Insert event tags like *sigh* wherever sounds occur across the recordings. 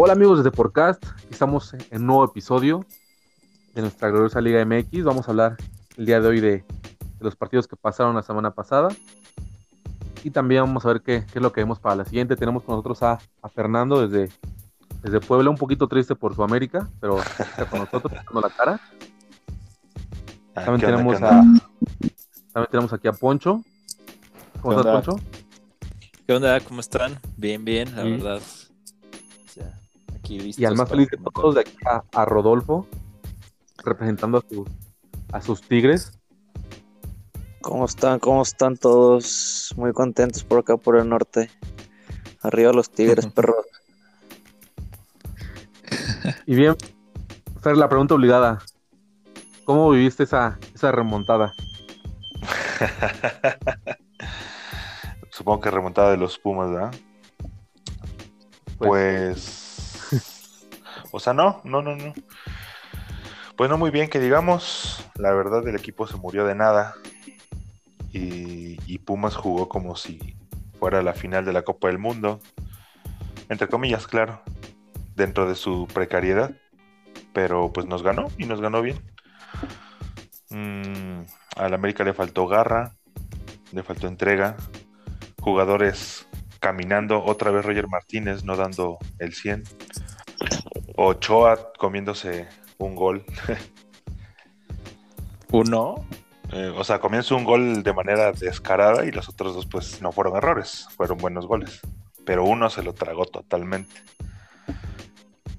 Hola amigos desde Podcast, estamos en un nuevo episodio de nuestra gloriosa Liga MX. Vamos a hablar el día de hoy de, los partidos que pasaron la semana pasada y también vamos a ver qué, es lo que vemos para la siguiente. Tenemos con nosotros a, Fernando desde, desde Puebla, un poquito triste por su América, pero está con nosotros, *laughs* dando la cara. Ah, también tenemos a también tenemos aquí a Poncho. ¿Cómo estás, Poncho? ¿Qué onda? ¿Cómo están? Bien, bien, la verdad y al más feliz de todos de aquí a, Rodolfo, representando a, sus tigres. ¿Cómo están? ¿Cómo están todos? Muy contentos por acá por el norte. Arriba los tigres, *laughs* perros. Y bien, Fer, la pregunta obligada. ¿Cómo viviste esa, esa remontada? *laughs* Supongo que remontada de los Pumas, ¿verdad? pues, pues o sea, no, no, no, no. Pues no muy bien que digamos, la verdad el equipo se murió de nada. Y, Pumas jugó como si fuera la final de la Copa del Mundo, entre comillas, claro, dentro de su precariedad, pero pues nos ganó y nos ganó bien. Mm, al América le faltó garra, le faltó entrega, jugadores caminando, otra vez Roger Martínez no dando el 100. Ochoa comiéndose un gol. ¿Uno? Eh, o sea, comienza un gol de manera descarada y los otros dos pues no fueron errores, fueron buenos goles. Pero uno se lo tragó totalmente.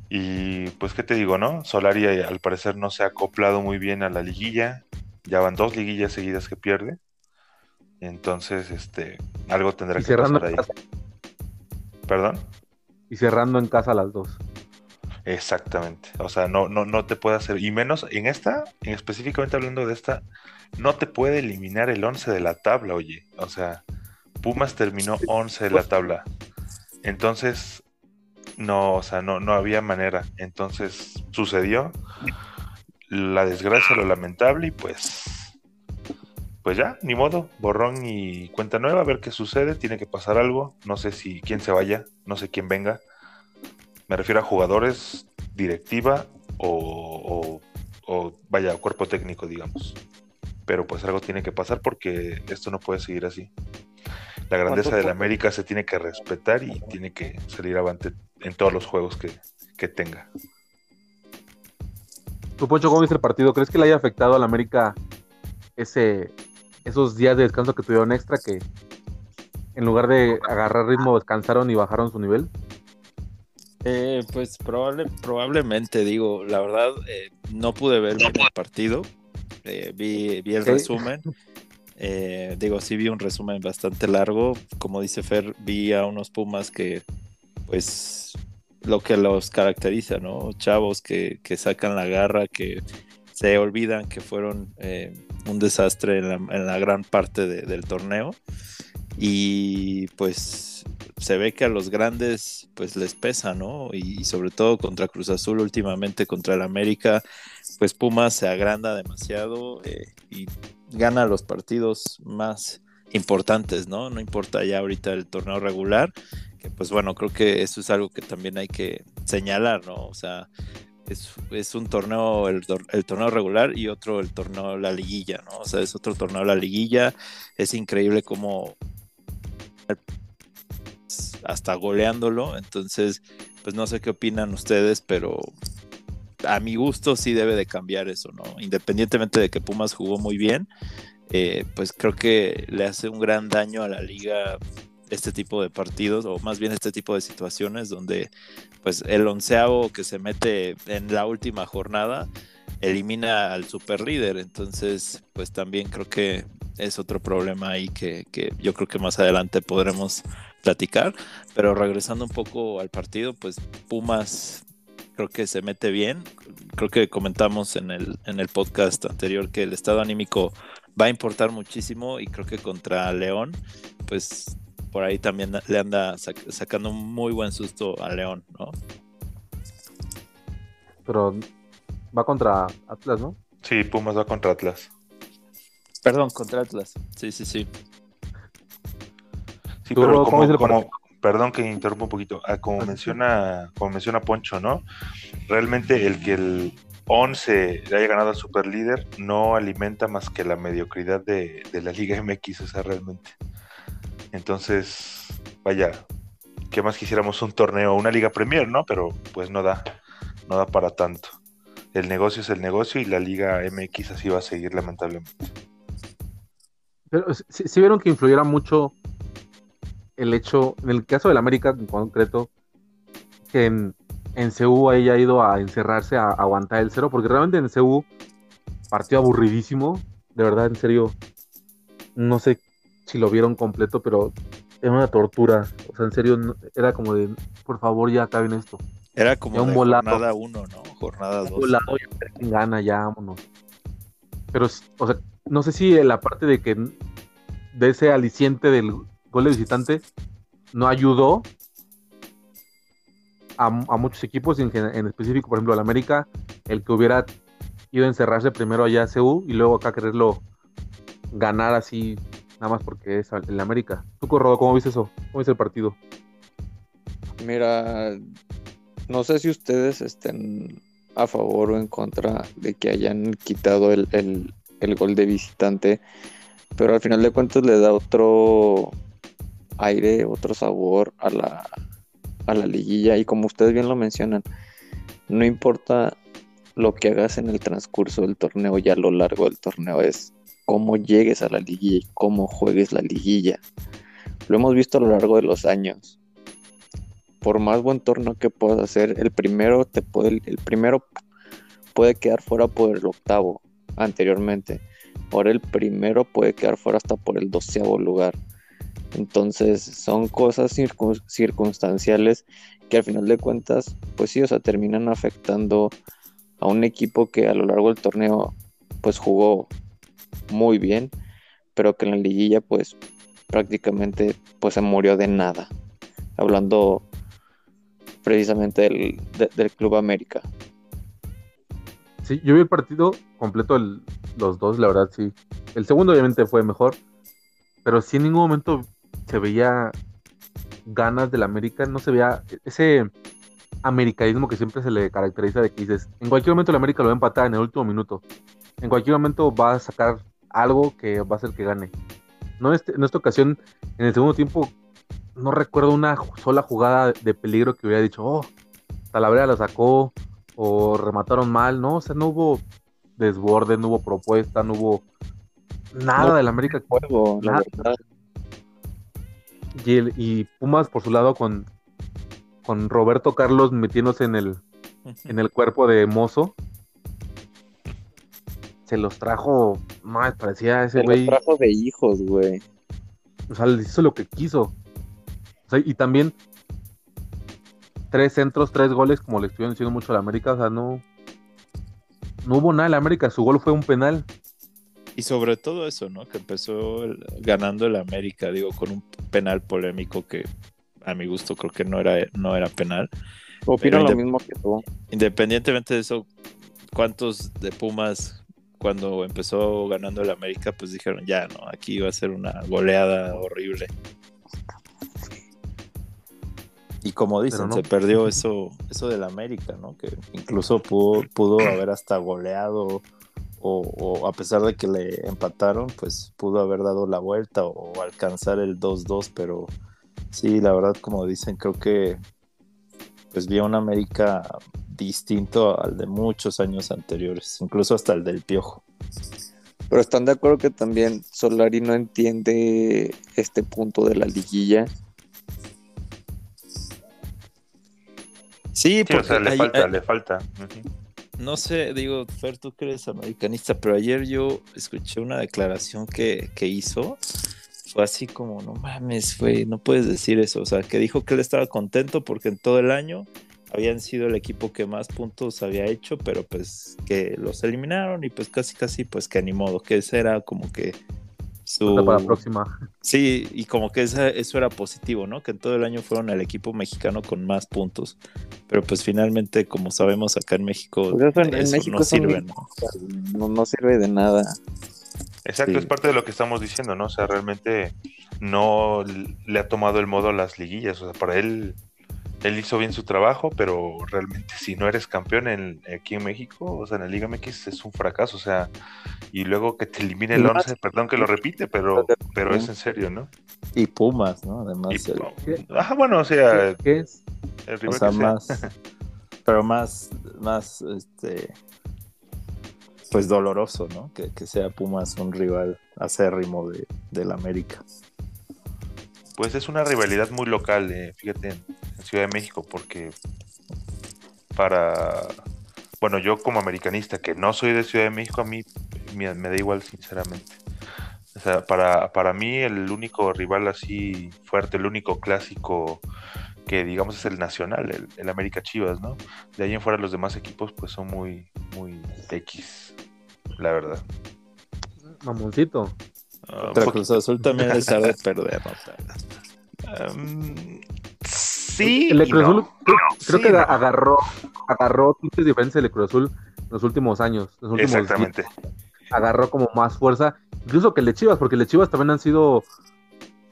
Y pues qué te digo, ¿no? Solari eh, al parecer no se ha acoplado muy bien a la liguilla. Ya van dos liguillas seguidas que pierde. Entonces, este, algo tendrá que pasar ahí. ¿Perdón? Y cerrando en casa las dos. Exactamente. O sea, no, no, no te puede hacer. Y menos en esta, en específicamente hablando de esta, no te puede eliminar el 11 de la tabla, oye. O sea, Pumas terminó 11 de la tabla. Entonces, no, o sea, no, no había manera. Entonces, sucedió la desgracia, lo lamentable, y pues, pues ya, ni modo, borrón y cuenta nueva, a ver qué sucede, tiene que pasar algo, no sé si quién se vaya, no sé quién venga, me refiero a jugadores, directiva o, vaya, cuerpo técnico, digamos. Pero pues algo tiene que pasar porque esto no puede seguir así. La grandeza de la América se tiene que respetar y tiene que salir avante en todos los juegos que, tenga. ¿Tú, Poncho, cómo viste el partido? ¿Crees que le haya afectado a la América ese, esos días de descanso que tuvieron extra que en lugar de agarrar ritmo descansaron y bajaron su nivel? Eh, pues probable, probablemente, digo, la verdad, eh, no pude ver el partido, eh, vi, vi, el resumen, digo, sí vi un resumen bastante largo, como dice Fer, vi a unos Pumas que, pues, lo que los caracteriza, ¿no? Chavos que, que sacan la garra, que se olvidan que fueron un desastre en la, en la gran parte del torneo y pues se ve que a los grandes pues les pesa, ¿no? Y, sobre todo contra Cruz Azul últimamente contra el América, pues Pumas se agranda demasiado eh, y gana los partidos más importantes, ¿no? No importa ya ahorita el torneo regular, que pues bueno, creo que eso es algo que también hay que señalar, ¿no? O sea, es, un torneo, el, el, torneo regular y otro el torneo la liguilla, ¿no? O sea, es otro torneo la liguilla, es increíble cómo hasta goleándolo. Entonces, pues no sé qué opinan ustedes, pero a mi gusto sí debe de cambiar eso, ¿no? Independientemente de que Pumas jugó muy bien, eh, pues creo que le hace un gran daño a la liga este tipo de partidos, o más bien este tipo de situaciones donde pues el onceavo que se mete en la última jornada elimina al super líder. Entonces, pues también creo que es otro problema ahí que, yo creo que más adelante podremos platicar. Pero regresando un poco al partido, pues Pumas creo que se mete bien. Creo que comentamos en el, en el podcast anterior que el estado anímico va a importar muchísimo y creo que contra León, pues por ahí también le anda sacando un muy buen susto a León, ¿no? Pero va contra Atlas, ¿no? Sí, Pumas va contra Atlas. Perdón, contra Atlas. Sí, sí, sí. Sí, pero como, perdón que interrumpa un poquito, ah, como menciona, como menciona Poncho, ¿no? Realmente el que el 11 le haya ganado al super líder no alimenta más que la mediocridad de, de la Liga MX, o sea, realmente. Entonces, vaya, ¿qué más quisiéramos un torneo, una Liga Premier, ¿no? Pero pues no da, no da para tanto. El negocio es el negocio y la Liga MX así va a seguir lamentablemente. Pero si, vieron que influyera mucho el hecho, en el caso del América en concreto, que en, en CU haya ido a encerrarse a, aguantar el cero, porque realmente en CU partió aburridísimo, de verdad, en serio, no sé si lo vieron completo, pero era una tortura, o sea, en serio, era como de, por favor, ya acaben esto. Era como un jornada uno, ¿no? Jornada dos. Volado, ya gana, ya vámonos. Pero, o sea, no sé si la parte de que de ese aliciente del gol de visitante no ayudó a, muchos equipos, en, específico, por ejemplo, al América, el que hubiera ido a encerrarse primero allá a CU y luego acá quererlo ganar así, nada más porque es el América. ¿Tú, Corrodo, cómo viste eso? ¿Cómo viste el partido? Mira, no sé si ustedes estén a favor o en contra de que hayan quitado el, el gol de visitante, pero al final de cuentas le da otro aire, otro sabor a la, a la liguilla y como ustedes bien lo mencionan, no importa lo que hagas en el transcurso del torneo y a lo largo del torneo, es cómo llegues a la liguilla y cómo juegues la liguilla. Lo hemos visto a lo largo de los años. Por más buen torneo que puedas hacer, el primero te puede, el primero puede quedar fuera por el octavo anteriormente. Ahora el primero puede quedar fuera hasta por el doceavo lugar. Entonces son cosas circunstanciales que al final de cuentas, pues sí, o sea, terminan afectando a un equipo que a lo largo del torneo, pues jugó muy bien, pero que en la liguilla, pues prácticamente, pues se murió de nada. Hablando precisamente del, del Club América. Sí, yo vi el partido completo, los dos, la verdad, sí. El segundo obviamente fue mejor, pero sí en ningún momento se veía ganas del América, no se veía ese americanismo que siempre se le caracteriza de que dices, en cualquier momento el América lo va a empatar en el último minuto, en cualquier momento va a sacar algo que va a hacer que gane. No en, este, esta ocasión, en el segundo tiempo, no recuerdo una sola jugada de peligro que hubiera dicho, oh, Talavera la sacó, o remataron mal, ¿no? O sea, no hubo desborde, no hubo propuesta, no hubo nada del América. Juego, la Y, Pumas por su lado con, con Roberto Carlos metiéndose en el, en el cuerpo de Mozo. Se los trajo, más parecía ese güey. Se los trajo de hijos, güey. O sea, les hizo lo que quiso. O sea, y también tres centros, tres goles, como le estuvieron diciendo mucho a la América, o sea, no, no hubo nada en la América, su gol fue un penal. Y sobre todo eso, ¿no? Que empezó ganando el América, digo, con un penal polémico que a mi gusto creo que no era, no era penal. Opino lo mismo que tú. Independientemente de eso, ¿cuántos de Pumas cuando empezó ganando el América, pues dijeron, ya, no, aquí iba a ser una goleada horrible. Y como dicen, se perdió eso, eso del América, ¿no? Que incluso pudo, pudo haber hasta goleado o, a pesar de que le empataron, pues pudo haber dado la vuelta o, alcanzar el 2-2, pero sí, la verdad, como dicen, creo que pues vi un América distinto al de muchos años anteriores, incluso hasta el del Piojo. Pero están de acuerdo que también Solari no entiende este punto de la liguilla Sí, porque le, falta, le falta, No sé, digo, Fer, tú que eres americanista, pero ayer yo escuché una declaración que, hizo. Fue así como, no mames, güey, no puedes decir eso. O sea, que dijo que él estaba contento porque en todo el año habían sido el equipo que más puntos había hecho, pero pues que los eliminaron y pues casi casi pues que ni modo, que ese era como que para la próxima. *laughs* Sí, y como que eso era positivo, ¿no? Que en todo el año fueron el equipo mexicano con más puntos. Pero pues finalmente, como sabemos, acá en México, pues eso, en, México no sirve, ¿no? ¿no? sirve de nada. Exacto, Sí. es parte de lo que estamos diciendo, ¿no? O sea, realmente no le ha tomado el modo a las liguillas. O sea, para él, él hizo bien su trabajo, pero realmente si no eres campeón en, aquí en México, o sea, en la Liga MX es un fracaso. O sea, y luego que te elimine el Y más- 11, perdón que lo repite, pero, pero es en serio, ¿no? Y Pumas, ¿no? Además, Y- el- ajá, bueno, o sea, ¿Qué, es? el o rival sea, que sea. más, pero más, más, este, pues doloroso, ¿no? Que, que sea Pumas un rival acérrimo de, del América. Pues es una rivalidad muy local, eh, fíjate, en, Ciudad de México, porque para, bueno, yo como americanista, que no soy de Ciudad de México, a mí me, da igual, sinceramente. O sea, para, para mí el único rival así fuerte, el único clásico que digamos es el nacional, el, el América Chivas, ¿no? De ahí en fuera los demás equipos pues son muy, muy X, la verdad. Mamoncito. Ah, un Pero poquito- Cruz Azul también les sabe *laughs* perder, ¿no? O sea, Um, sí. El Cruz no. Azul, creo, creo Sí, que no. agarró, agarró tintes diferentes el de Cruz Azul en los últimos años. Los últimos Exactamente. días. agarró como más fuerza, incluso que el de Chivas, porque el de Chivas también han sido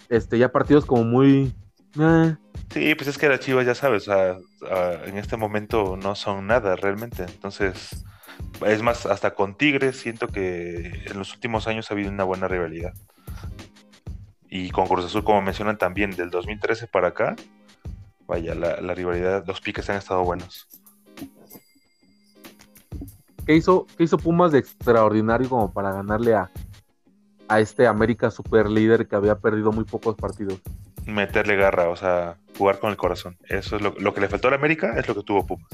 este ya partidos como muy eh, Sí, pues es que las Chivas, ya sabes, ah, en este momento no son nada realmente. Entonces, es más, hasta con Tigres siento que en los últimos años ha habido una buena rivalidad. Y con Cruz Azul, como mencionan también, del 2013 para acá, vaya, la, la rivalidad, los piques han estado buenos. ¿qué hizo, qué hizo Pumas de extraordinario como para ganarle a, a este América super líder que había perdido muy pocos partidos? Meterle garra, o sea, jugar con el corazón. Eso es lo, lo que le faltó a la América, es lo que tuvo Pumas.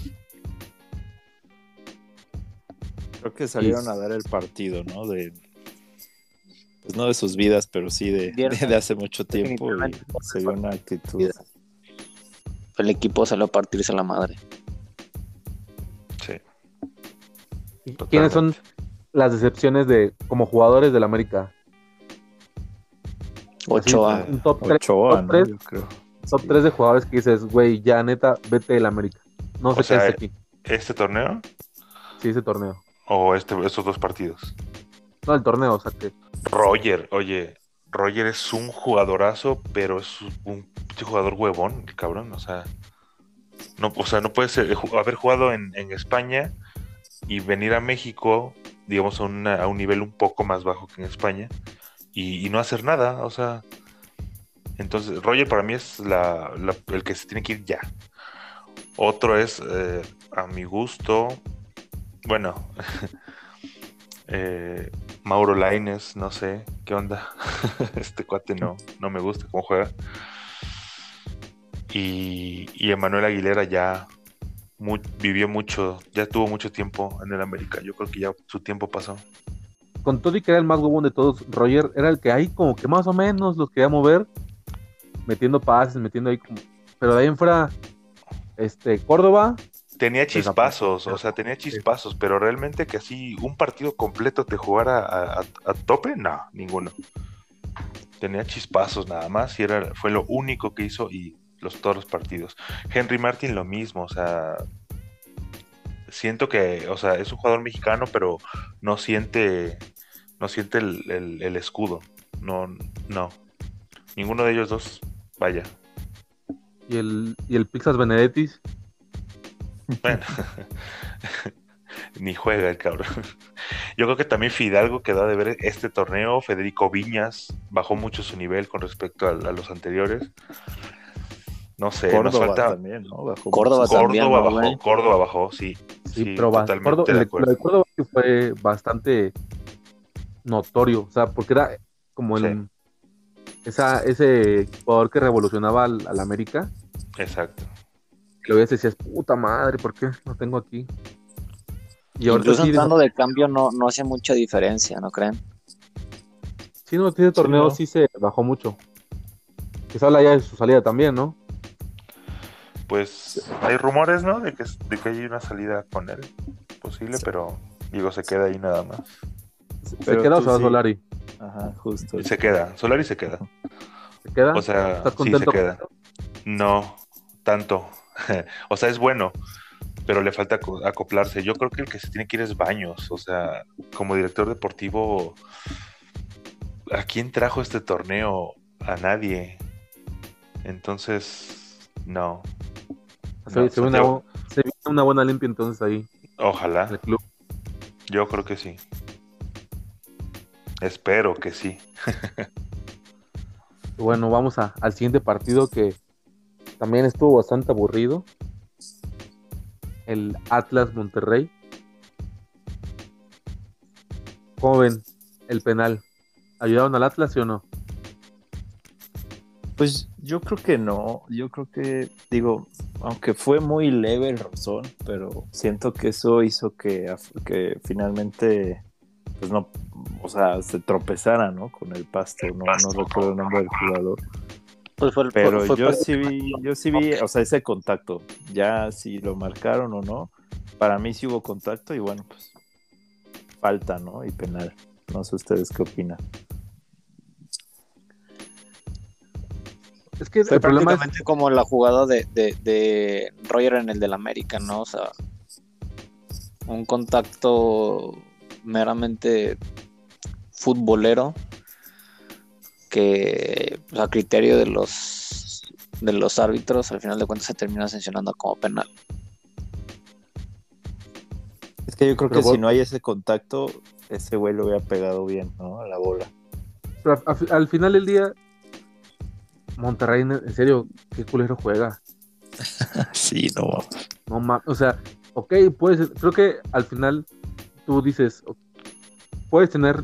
Creo que salieron a dar el partido, ¿no? De, pues no de sus vidas, pero sí de, de, de hace mucho tiempo. Y se vio una actitud. El equipo salió a partirse la madre. Sí. ¿Y ¿Quiénes son las decepciones de como jugadores del América? Ochoa. Así, un top 3 Ochoa, top ¿no? tres. Yo creo. top Sí. tres de jugadores que dices, güey, ya neta, vete del América. No O sé qué sea, es aquí. ¿Este torneo Sí, ese torneo. O este, estos dos partidos? No, el torneo, o sea que Roger, oye, Roger es un jugadorazo, pero es un jugador huevón, el cabrón, o sea, no, o sea, no puede ser, ju- haber jugado en, en España y venir a México, digamos, a, una- a un nivel un poco más bajo que en España y, y no hacer nada, o sea, entonces Roger para mí es la, la- el que se tiene que ir ya. Otro es, eh, a mi gusto, bueno, *laughs* eh, Mauro Laines, no sé, ¿qué onda? *laughs* este cuate no, no me gusta cómo juega. Y, y Emanuel Aguilera ya vivió mucho, ya tuvo mucho tiempo en el América. Yo creo que ya su tiempo pasó. con todo y que era el más huevón de todos, Roger era el que ahí como que más o menos los quería mover, metiendo pases, metiendo ahí como... Pero de ahí en fuera, este, Córdoba, Tenía chispazos, o sea, tenía chispazos, pero realmente que así un partido completo te jugara a, a- a tope, no, ninguno. Tenía chispazos nada más y era, fue lo único que hizo y los todos los partidos. Henry Martin lo mismo, o sea, siento que, o sea, es un jugador mexicano, pero no siente, no siente el, el- el escudo, no, no. Ninguno de ellos dos, vaya. y el, y el Pixas Benedetis, Bueno, *laughs* ni juega el cabrón. Yo creo que también Fidalgo quedó de ver este torneo. Federico Viñas bajó mucho su nivel con respecto a, a los anteriores. No sé, nos Córdoba falta. también, ¿no? Bajó Córdoba también, Córdoba ¿no, bajó? Córdoba bajó, sí. sí, Sí, pero totalmente Córdoba- de acuerdo. lo de Córdoba sí fue bastante notorio, o sea, porque era como el, esa, ese jugador que revolucionaba al, al América, Exacto. Que lo veías y decías, puta madre, ¿por qué no tengo aquí? Y ahorita Incluso sí, entrando de cambio no, no hace mucha diferencia, ¿no creen? sí, no, ese torneo ¿no? sí se bajó mucho. Que se habla ya de su salida también, ¿no? Pues hay rumores, ¿no? De que, de que hay una salida con él posible, pero digo, se queda ahí nada más. ¿Se Pero queda o se va sí. Solari? Ajá, justo. Y se queda. Solari se queda. ¿Se queda? O sea, ¿Estás sí se contento? con? No, tanto. *laughs* o sea, es bueno, pero le falta aco- acoplarse. Yo creo que el que se tiene que ir es Baños. O sea, como director deportivo, ¿a quién trajo este torneo? A nadie. Entonces, no. Se, No, se una, se buena limpia entonces ahí Ojalá. el club. Yo creo que sí. Espero que sí. *laughs* Bueno, vamos a- al siguiente partido que también estuvo bastante aburrido. El Atlas Monterrey. ¿Cómo ven el penal? ¿Ayudaron al Atlas sí o no? Pues yo creo que no, yo creo que, digo, aunque fue muy leve el rozón, pero siento que eso hizo que, que finalmente, pues no, o sea, se tropezara, ¿no? Con el pasto, no, no recuerdo el nombre del jugador. Pues fue, Pero fue- fue yo sí vi, yo sí vi, o sea, ese contacto, ya si lo marcaron o no, para mí sí hubo contacto y bueno, pues falta, ¿no? Y penal. No sé ustedes qué opinan. Es que Fue el problema es, prácticamente como la jugada de, de, de Roger en el del América, ¿no? O sea, un contacto meramente futbolero que pues, a criterio de los de los árbitros al final de cuentas se termina sancionando como penal. Es que yo creo Pero que vos- si no hay ese contacto, ese güey lo hubiera pegado bien, ¿no? A la bola. pero a- a- al final del día, Monterrey, en serio, qué culero juega. *laughs* Sí, no. No mames, o sea, ok, puedes, creo que al final tú dices, puedes tener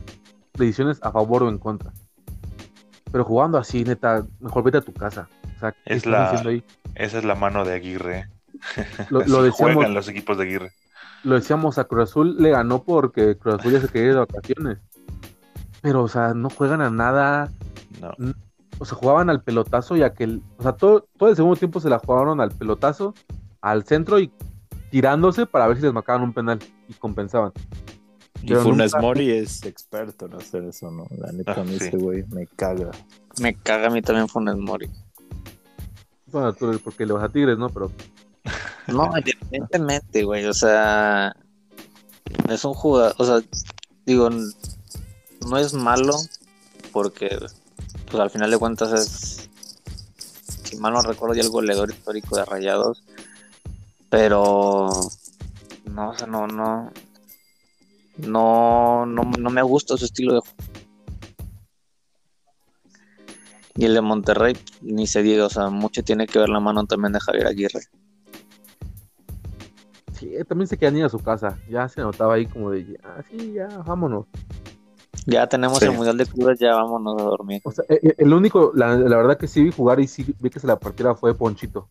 decisiones a favor o en contra. Pero jugando así, neta, mejor vete a tu casa. O sea, ¿qué Es la- ahí? Esa es la mano de Aguirre. Lo, *laughs* decíamos, juegan los equipos de Aguirre. lo decíamos a Cruz Azul, le ganó porque Cruz Azul ya se quería ir de vacaciones. Pero, o sea, no juegan a nada. No. O sea, jugaban al pelotazo y aquel. O sea, todo, todo el segundo tiempo se la jugaron al pelotazo, al centro y tirándose para ver si les marcaban un penal y compensaban. Y Pero Funes nunca- Mori es experto en hacer eso, ¿no? La neta, Ah, a mí sí. ese güey me caga. Me caga a mí también Funes Mori. Bueno, tú eres porque le vas a Tigres, ¿no? Pero *laughs* No, evidentemente, güey. O sea, es un jugador. O sea, digo, no es malo porque, pues al final de cuentas es, si mal no recuerdo, ya el goleador histórico de Rayados. Pero, no, o sea, no, no. No, no, no me gusta su estilo de juego. Y el de Monterrey, ni se diga, o sea, mucho tiene que ver la mano también de Javier Aguirre. sí, también se quedan ir a su casa. Ya se notaba ahí como de, ya, sí, ya, vámonos. Ya tenemos Sí. el Mundial de Clubes, ya vámonos a dormir. O sea, eh, eh, el único, la, la verdad que sí vi jugar y sí vi que se la partiera fue Ponchito.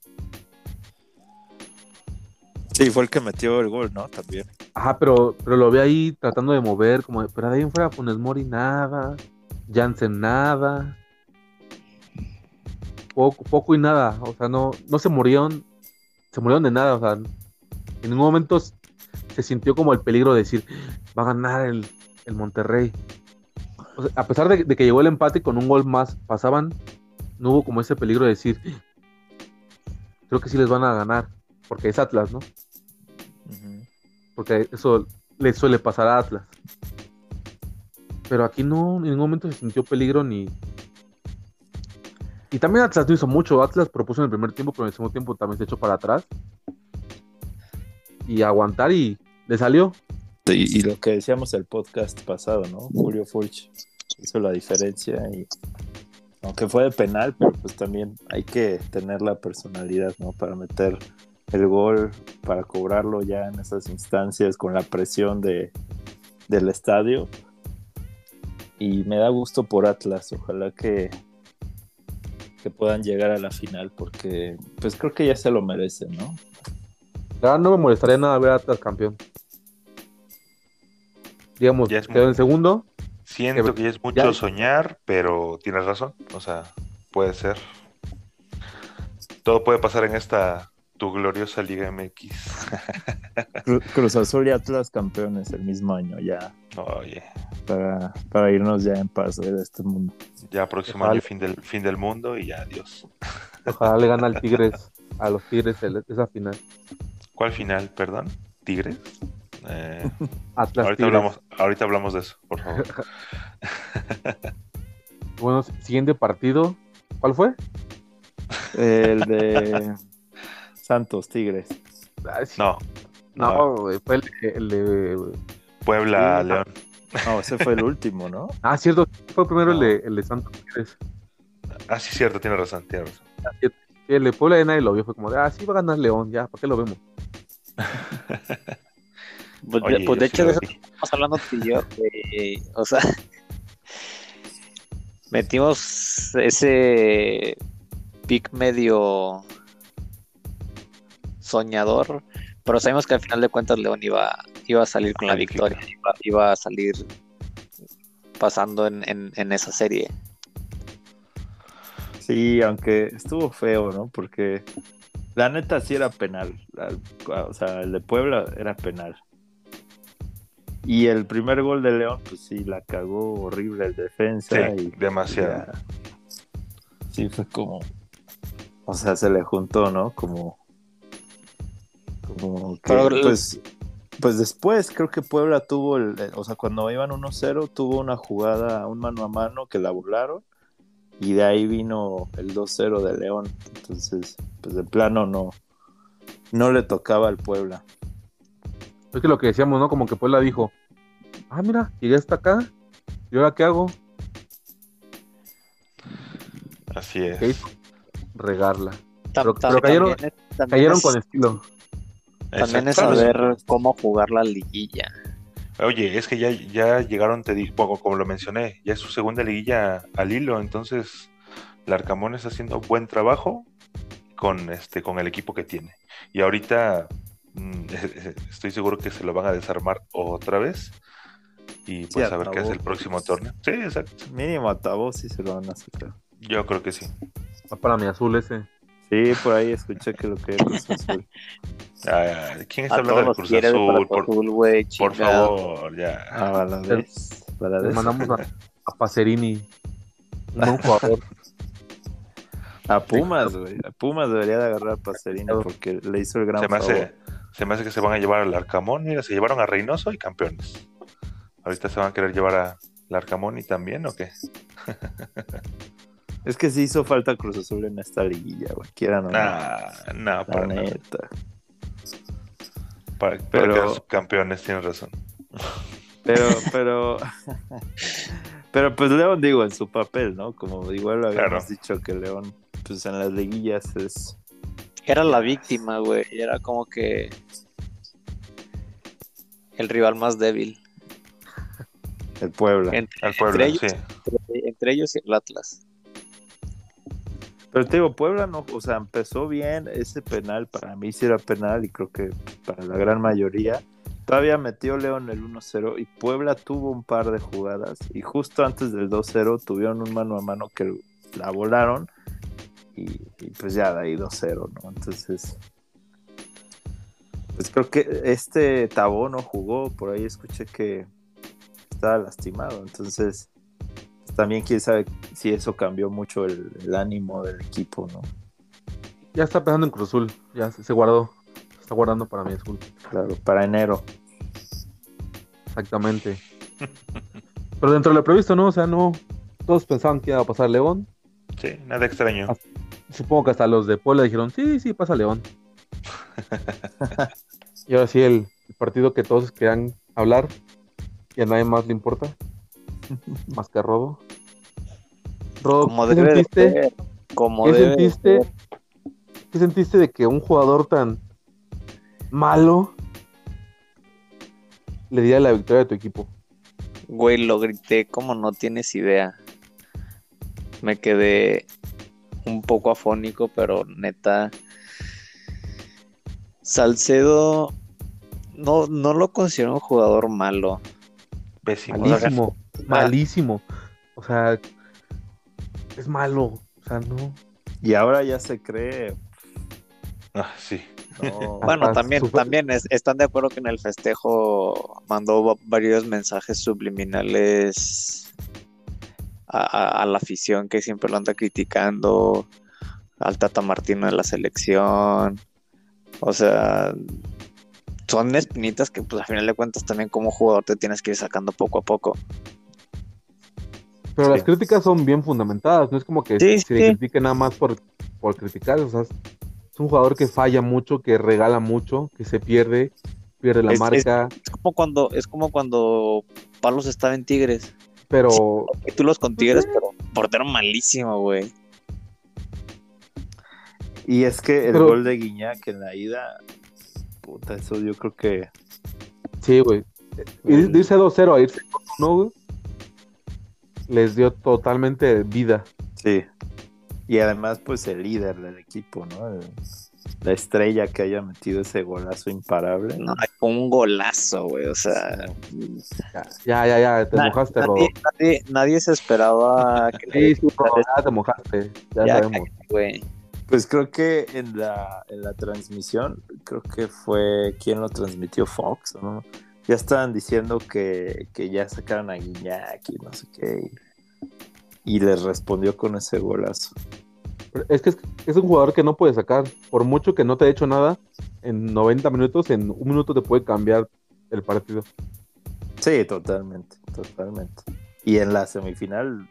Sí, fue el que metió el gol, ¿no? También. Ajá, pero, pero lo vi ahí tratando de mover, como de, pero de ahí en fuera Funes Mori nada, Jansen nada, poco, poco y nada, o sea, no, no se murieron, se murieron de nada, o sea, en ningún momento se sintió como el peligro de decir, va a ganar el, el Monterrey. A pesar de, de que llegó el empate con un gol más pasaban, no hubo como ese peligro de decir, creo que sí les van a ganar, porque es Atlas, ¿no? Porque eso le suele pasar a Atlas. Pero aquí no, en ningún momento se sintió peligro ni. Y también Atlas no hizo mucho. Atlas propuso en el primer tiempo, pero en el segundo tiempo también se echó para atrás. Y aguantar y le salió. Y, y lo que decíamos el podcast pasado, ¿no? Julio Furch hizo la diferencia y aunque fue de penal, pero pues también hay que tener la personalidad, ¿no? Para meter el gol, para cobrarlo ya en esas instancias con la presión de, del estadio. Y me da gusto por Atlas, ojalá que, que puedan llegar a la final, porque pues creo que ya se lo merecen, ¿no? Verdad no me molestaría nada ver a Atlas campeón. Digamos, Ya es quedó muy- en segundo. Siento Que- que ya es mucho ya- soñar, pero tienes razón. O sea, puede ser. Todo puede pasar en esta tu gloriosa Liga MX. *laughs* Cru- Cruz Azul y Atlas campeones el mismo año, ya Oye, para, para irnos ya en paz de este mundo. ya próximo Ojalá. año fin del fin del mundo y ya adiós. Ojalá le gana al Tigres, a los Tigres el- esa final. ¿Cuál final, perdón? ¿Tigres? Eh, *laughs* Atlas ahorita Tigres. hablamos, ahorita hablamos de eso, por favor. *laughs* Bueno, siguiente partido. ¿Cuál fue? El de Santos Tigres. Ah, sí. No, No, güey, fue el, el de. Puebla. León. No, ese fue el último, ¿no? *laughs* Ah, cierto, fue primero el, de, el de Santos Tigres. Ah, sí, cierto, tiene razón, tiene razón. Sí, el de Puebla de nadie lo vio. Fue como de, ah, sí va a ganar León, ya, ¿para qué lo vemos? *laughs* Pues, Oye, pues, de hecho, de eso estamos hablando tú y yo. o sea, *laughs* metimos ese pick medio soñador, pero sabemos que al final de cuentas León iba, iba a salir con la victoria, iba, iba a salir pasando en, en- en esa serie. Sí, aunque estuvo feo, ¿no? Porque la neta sí era penal. La- O sea, el de Puebla era penal. Y el primer gol de León, pues sí, la cagó horrible el defensa. Sí, y demasiado. ya- Sí, fue como. O sea, se le juntó, ¿no? Como. Como que. Pero el- Pues, pues después creo que Puebla tuvo el. O sea, cuando iban 1-0, tuvo una jugada, un mano a mano que la volaron. Y de ahí vino el 2-0 de León. Entonces, pues de plano no. No le tocaba al Puebla. Es que lo que decíamos, ¿no? Como que Puebla dijo, ah, mira, llegué hasta acá, ¿y ahora qué hago? Así es. ¿Qué hizo? Regarla. Tam- Pero- tam- pero cayeron- también es- también Cayeron es- con estilo. También es saber cómo jugar la liguilla. Oye, es que ya, ya llegaron, te digo, bueno, como lo mencioné, ya es su segunda liguilla al hilo, entonces el Arcamón está haciendo buen trabajo con este, con el equipo que tiene. Y ahorita mm, *laughs* estoy seguro que se lo van a desarmar otra vez. Y pues Sí, a ver qué hace el próximo torneo. Sí, exacto. Mínimo a Tabó sí se lo van a sacar. Yo creo que sí. Va para mi azul ese. Sí, por ahí escuché que lo que Cruz Azul. *laughs* ¿Quién está A hablando Cruz de Azul? Cruz Por, Azul, por favor, ya. Ah, Valadez. Le mandamos a, a Pacerini. Un jugador. A Pumas, güey. A Pumas debería de agarrar a Pacerino porque le hizo el gran Se me, favor. hace, se me hace que se van a llevar al Arcamón. Mira, se llevaron a Reynoso y campeones. Ahorita se van a querer llevar a al Arcamón y también, ¿o qué? *laughs* Es que sí hizo falta Cruz Azul en esta liguilla, güey. Quieran o no. Nah, nah, para, nada. neta. para, para Pero- quedar subcampeones, tienes razón. Pero, pero. *laughs* pero pues León, digo, en su papel, ¿no? Como igual lo habíamos Claro. dicho que León, pues en las liguillas es. Era la víctima, güey. y Era como que el rival más débil. El Puebla. Entre, Al pueblo, ellos, sí. entre- entre ellos y el Atlas. Pero te digo, Puebla no, o sea, empezó bien. Ese penal para mí sí era penal y creo que para la gran mayoría. Todavía metió León el 1-0 y Puebla tuvo un par de jugadas y justo antes del 2-0 tuvieron un mano a mano que la volaron y, pues ya de ahí 2-0, ¿no? Entonces, pues creo que este Tabó no jugó, por ahí escuché que estaba lastimado, entonces también quién sabe si eso cambió mucho el, el ánimo del equipo, ¿no? Ya está pensando en Cruz Azul. Ya se, se guardó. Se está guardando para mi azul. Claro, para enero. Exactamente. *laughs* Pero dentro de lo previsto, ¿no? O sea, no. Todos pensaban que iba a pasar León. Sí, nada extraño. Supongo que hasta los de Puebla dijeron, sí, sí, pasa León. *laughs* y ahora sí, el, el partido que todos querían hablar y a nadie más le importa. *laughs* más que a Rodo. Rodo, Como ¿qué debe de sentiste? ser. Como ¿Qué debe de sentiste? ser. ¿Qué sentiste de que un jugador tan malo le diera la victoria a tu equipo? Güey, lo grité como no tienes idea. Me quedé un poco afónico, pero neta. Salcedo no, no lo considero un jugador malo. Pésimo. Malísimo, malísimo. O sea, es malo. O sea, no. Y ahora ya se cree. Ah, sí. no, *laughs* Bueno, también, super- también es- están de acuerdo que en el festejo mandó va- varios mensajes subliminales a, a- a la afición que siempre lo anda criticando, al Tata Martino de la selección. O sea, son espinitas que pues a final de cuentas también como jugador te tienes que ir sacando poco a poco. Pero las Sí. críticas son bien fundamentadas, no es como que Sí, se le sí. critique nada más por, por criticar, o sea, es un jugador que falla mucho, que regala mucho, que se pierde, pierde la Es- marca, Es como cuando, es como cuando Palos estaba en Tigres. pero Títulos con Tigres, pero portero malísimo, güey. Y es que el Pero- gol de Guiñac en la ida, puta, eso yo creo que sí, güey. De irse 2-0 a irse 1, güey, les dio totalmente vida. sí. Y además, pues el líder del equipo, ¿no? El- la estrella que haya metido ese golazo imparable. No, fue un golazo, güey. O sea, Ya, ya, ya, te na- mojaste, nadie, nadie, nadie se esperaba que Sí, ya te mojaste, ya, Ya, sabemos. güey. Pues creo que en la, en la transmisión, creo que fue quien lo transmitió Fox, ¿no? Ya estaban diciendo que, que ya sacaron a Guiñac y no sé qué. Y, y les respondió con ese golazo. Es que es, es un jugador que no puede sacar. Por mucho que no te haya hecho nada, en 90 minutos, en un minuto te puede cambiar el partido. Sí, totalmente, totalmente. Y en la semifinal,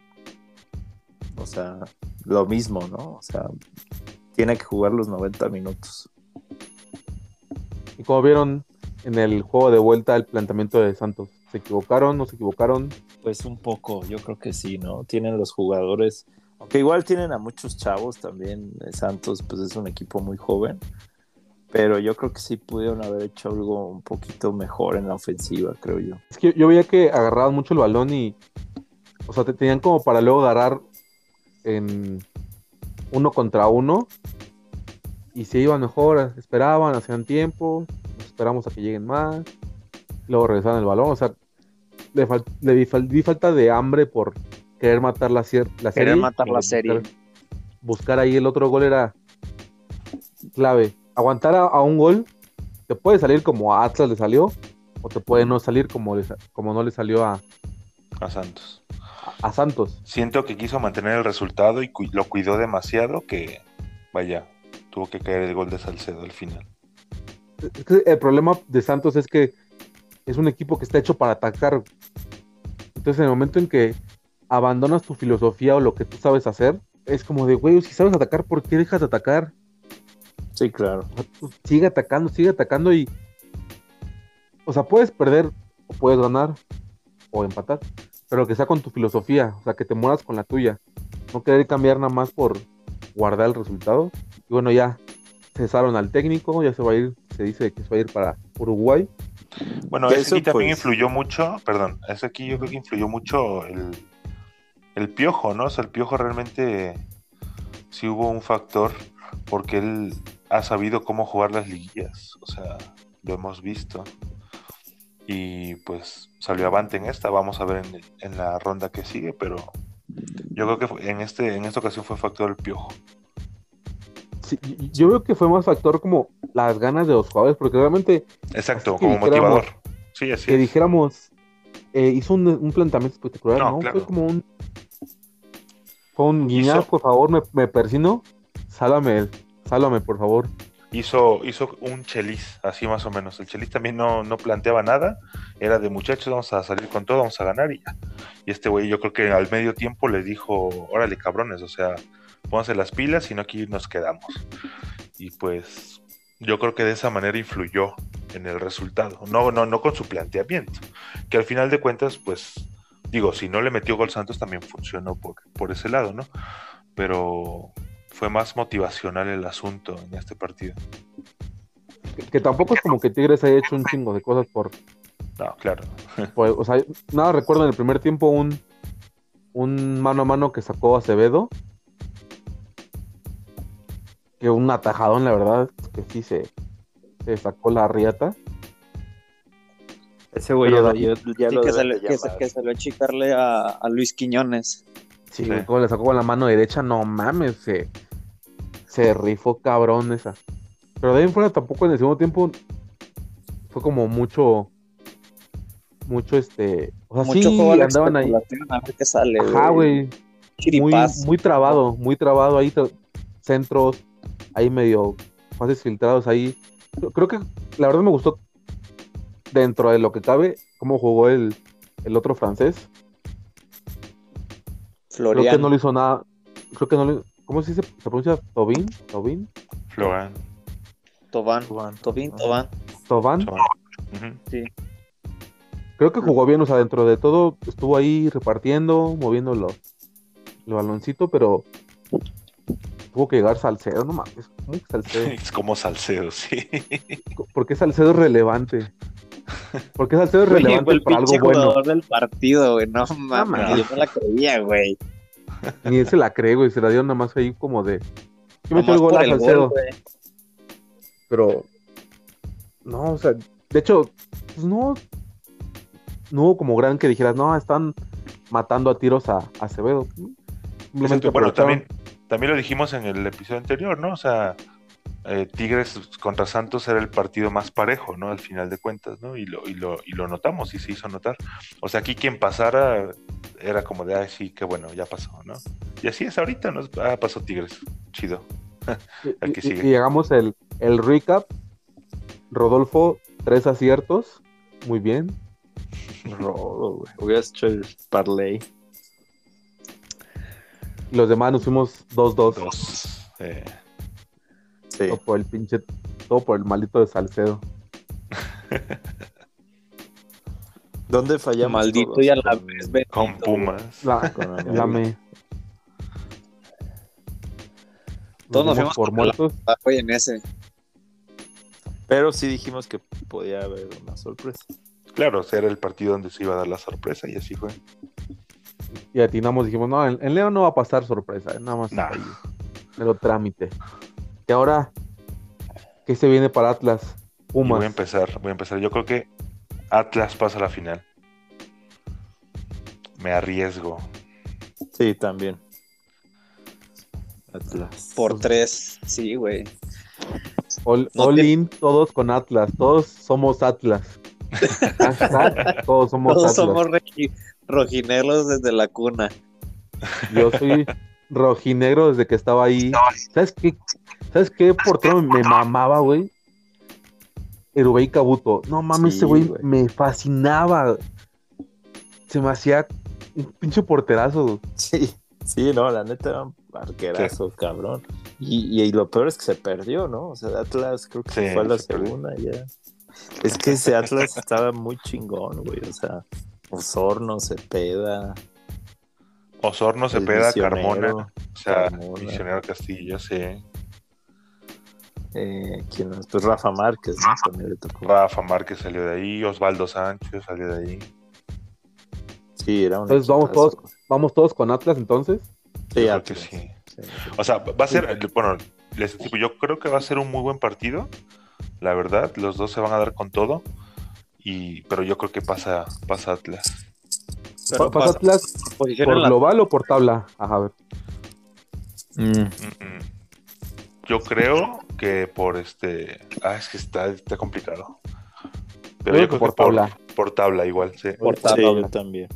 o sea, lo mismo, ¿no? O sea, tiene que jugar los 90 minutos. Y como vieron en el juego de vuelta, el planteamiento de Santos. ¿Se equivocaron? ¿No se equivocaron? Pues un poco, yo creo que sí, ¿no? Tienen los jugadores, aunque igual tienen a muchos chavos también. eh, Santos, pues es un equipo muy joven, pero yo creo que sí pudieron haber hecho algo un poquito mejor en la ofensiva, creo yo. Es que yo veía que agarraban mucho el balón y. O sea, te tenían como para luego agarrar en uno contra uno. Y se iban mejor, esperaban, hacían tiempo, esperamos a que lleguen más. Luego regresaban el balón. O sea, le, fal- le vi, fal- vi falta de hambre por querer matar la, cier- la serie. Querer matar la buscar- serie. Buscar ahí el otro gol era clave. Aguantar a, a un gol, te puede salir como a Atlas le salió, o te puede no salir como, le sa- como no le salió a, a Santos. a Santos. Siento que quiso mantener el resultado y cu- lo cuidó demasiado que, vaya, tuvo que caer el gol de Salcedo al final. Es que el problema de Santos es que es un equipo que está hecho para atacar. Entonces, en el momento en que abandonas tu filosofía o lo que tú sabes hacer, es como de, güey, si sabes atacar, ¿por qué dejas de atacar? Sí, claro. Sigue atacando, sigue atacando y. O sea, puedes perder o puedes ganar o empatar, pero que sea con tu filosofía, o sea, que te mueras con la tuya. No querer cambiar nada más por guardar el resultado. Y bueno, ya cesaron al técnico, ya se va a ir, se dice que se va a ir para Uruguay. Bueno, Eso, aquí también pues. influyó mucho, perdón, eso aquí yo creo que influyó mucho el, el piojo, ¿no? O sea, el piojo realmente sí hubo un factor porque él ha sabido cómo jugar las liguillas, o sea, lo hemos visto. Y pues salió avante en esta, vamos a ver en, en la ronda que sigue, pero yo creo que en, este, en esta ocasión fue factor el piojo. Sí, yo veo que fue más factor como las ganas de los jugadores, porque realmente Exacto, como motivador. Sí, así que es. dijéramos, eh, hizo un, un planteamiento espectacular, No, ¿no? claro. Fue como un. Fue un guiñazo, por favor, me, me persino. Sálvame, sálvame, por favor. hizo, hizo un chelis, así más o menos. El chelis también no, no planteaba nada, era de muchachos, vamos a salir con todo, vamos a ganar y ya. Y este güey yo creo que al medio tiempo les dijo, órale cabrones, o sea, pónganse las pilas y no aquí nos quedamos. Y pues yo creo que de esa manera influyó en el resultado, no, no, no con su planteamiento, que al final de cuentas, pues digo, si no le metió gol Santos también funcionó por, por ese lado, ¿no? Pero fue más motivacional el asunto en este partido. Que, que tampoco es como que Tigres haya hecho un chingo de cosas por. No, claro. por- o sea, nada recuerdo en el primer tiempo un. Un mano a mano que sacó Acevedo. Que un atajadón, la verdad, que sí se, se sacó la riata. Ese güey ya, David- ya Sí, lo que, salió, que, salió a chicarle a, a Luis Quiñones. Sí, como le sacó con la mano derecha, no mames, se, se rifó cabrón esa. Pero de ahí en fuera tampoco en el segundo tiempo fue como mucho, mucho este, o sea, Mucho sí juego andaban ahí, A ver qué sale. ajá, güey, muy, muy trabado, muy trabado ahí, centros, ahí medio pases filtrados ahí. Creo que la verdad me gustó dentro de lo que cabe cómo jugó el, el otro francés. Creo que Florian. no le hizo nada. Creo que no le. ¿Cómo se dice? ¿Se pronuncia Tobin? ¿Tobin? Florian. Tobán. Tobín, Ajá. Tobán. ¿Toban? Ujú. Creo que jugó bien, o sea, dentro de todo estuvo ahí repartiendo, moviendo el baloncito, pero tuvo que llegar Salcedo, no mames. ¿Cómo que Salcedo? *laughs* Es como Salcedo, sí. ¿Por qué Salcedo es relevante? ¿Por qué Salcedo es relevante el para algo bueno? jugador del partido, güey. No mames, mames. yo no la creía, güey. Ni él se la cree, güey. Se la dio nada más ahí como de. Yo metí el gol a Salcedo. gol, pero. No, o sea, de hecho, pues no. No hubo como gran que dijeras, no, están matando a tiros a, a Acevedo. Bueno, también, también lo dijimos en el episodio anterior, ¿no? O sea, eh, Tigres contra Santos era el partido más parejo, ¿no? Al final de cuentas, ¿no? Y lo, y lo, y lo notamos y se hizo notar. O sea, aquí quien pasara era como de, ay, sí, qué bueno, ya pasó, ¿no? Y así es ahorita, ¿no? Ah, pasó Tigres, chido. *laughs* Y, y- sigue. y llegamos el, el recap. Rodolfo, tres aciertos. Muy bien. Rodo, güey. Hubieras hecho el parlay. Los demás nos fuimos 2-2. Dos. eh, Sí. Todo por el pinche. Todo por el maldito de Salcedo. *laughs* ¿Dónde fallamos? Maldito todos? y a la Con- vez, bendito, con Pumas. La, *laughs* con América. la me. Todos nos fuimos por con la- muertos. Ah, en ese. Pero sí dijimos que podía haber una sorpresa. Claro, o sea, era el partido donde se iba a dar la sorpresa y así fue. Y atinamos, dijimos, no, en, en León no va a pasar sorpresa, eh, nada más Nah. ahí, mero trámite. Y ahora, ¿qué se viene para Atlas? Y voy Pumas. a empezar, voy a empezar. Yo creo que Atlas pasa a la final. Me arriesgo. Sí, también. Atlas. Por tres. Sí, güey. All, No all te- in, todos con Atlas, todos somos Atlas. *laughs* Todos somos Todos Atlas. somos rojinegros desde la cuna. Yo soy rojinegro desde que estaba ahí. ¿Sabes qué? ¿Sabes qué portero me mamaba, güey? Erubey Cabuto. No mames, Sí, ese güey me fascinaba. Se me hacía un pinche porterazo. Sí, sí, no, la neta era un arquerazo, cabrón. Y, y lo peor es que se perdió, ¿no? O sea, Atlas creo que se Sí, fue a la se perdió. segunda ya. Es que ese Atlas estaba muy chingón, güey. O sea, Osorno, Cepeda, Osorno, Cepeda, Misionero, Carmona. O sea, Carmona. Misionero Castillo, sí. eh, ¿quién más? Pues Rafa Márquez, ¿no? También le tocó. Rafa Márquez salió de ahí. Osvaldo Sánchez salió de ahí. Sí, era un Entonces, vamos todos. Vamos todos con Atlas entonces. Sí, Atlas. que sí. Sí, sí. O sea, va a ser, bueno, les yo creo que va a ser un muy buen partido. La verdad, los dos se van a dar con todo. Y, pero yo creo que pasa, pasa Atlas. Pero ¿Pasa pasa- Atlas por en la- global o por tabla? Ajá, a ver. Mm, Yo creo que por este. Ah, es que está, está complicado. Pero Creo yo que creo por que por tabla. Por tabla, igual, sí. Por sí, tabla. yo también.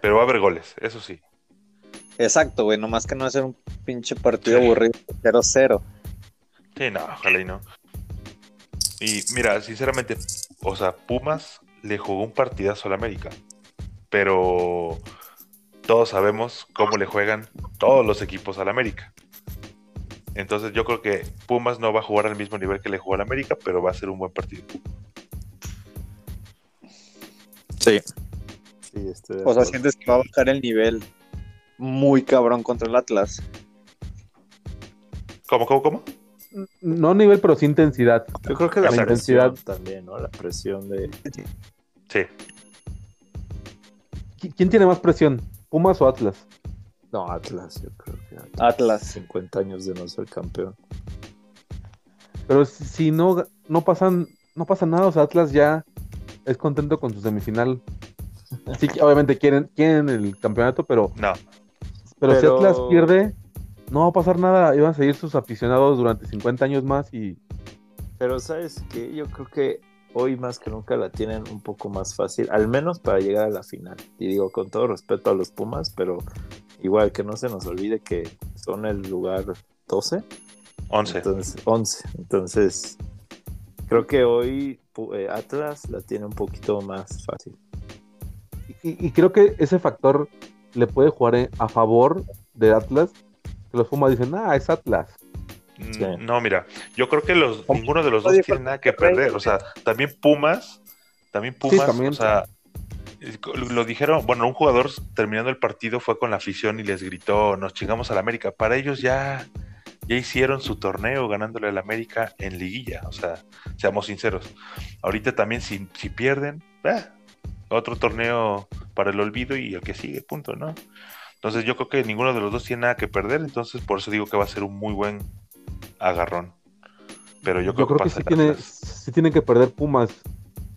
Pero va a haber goles, eso sí. Exacto, güey. Nomás que no va a ser un pinche partido Sí. aburrido. 0-0. Sí, no, ojalá y no. Y mira, sinceramente, o sea, Pumas le jugó un partidazo al América. Pero todos sabemos cómo le juegan todos los equipos al América. Entonces yo creo que Pumas no va a jugar al mismo nivel que le jugó al América, pero va a ser un buen partido. Sí. Sí, estoy de O sea, sientes que va a bajar el nivel muy cabrón contra el Atlas. ¿Cómo, cómo, cómo? No nivel, pero sí intensidad. Yo creo que la presión también, ¿no? La presión de. Sí. ¿Qui- ¿Quién tiene más presión? ¿Pumas o Atlas? No, Atlas, yo creo que Atlas. Atlas. 50 años de no ser campeón. Pero si, si no, no pasan, no pasa nada, o sea, Atlas ya es contento con su semifinal. Sí, que obviamente quieren, quieren el campeonato, pero, No. pero, si Atlas pierde, no va a pasar nada. Iban a seguir sus aficionados durante 50 años más y Pero sabes que yo creo que hoy más que nunca la tienen un poco más fácil, al menos para llegar a la final. Y digo, con todo respeto a los Pumas, pero igual que no se nos olvide que son el lugar 12, 11. entonces 11. Entonces, creo que hoy eh, Atlas la tiene un poquito más fácil. Y, y creo que ese factor le puede jugar eh, a favor de Atlas, los Pumas dicen, ah, es Atlas. Mm, Sí. No, mira, yo creo que los, ninguno de los dos Oye, tiene nada que perder. O sea, también Pumas, también Pumas, también. o sea, lo dijeron, bueno, un jugador terminando el partido fue con la afición y les gritó, nos chingamos al América. Para ellos ya, ya hicieron su torneo ganándole al América en liguilla. O sea, seamos sinceros. Ahorita también si, si pierden, eh, otro torneo para el olvido y el que sigue, punto, ¿no? Entonces yo creo que ninguno de los dos tiene nada que perder, entonces por eso digo que va a ser un muy buen agarrón. Pero yo Yo creo, creo que, que sí tiene, sí tiene que perder Pumas.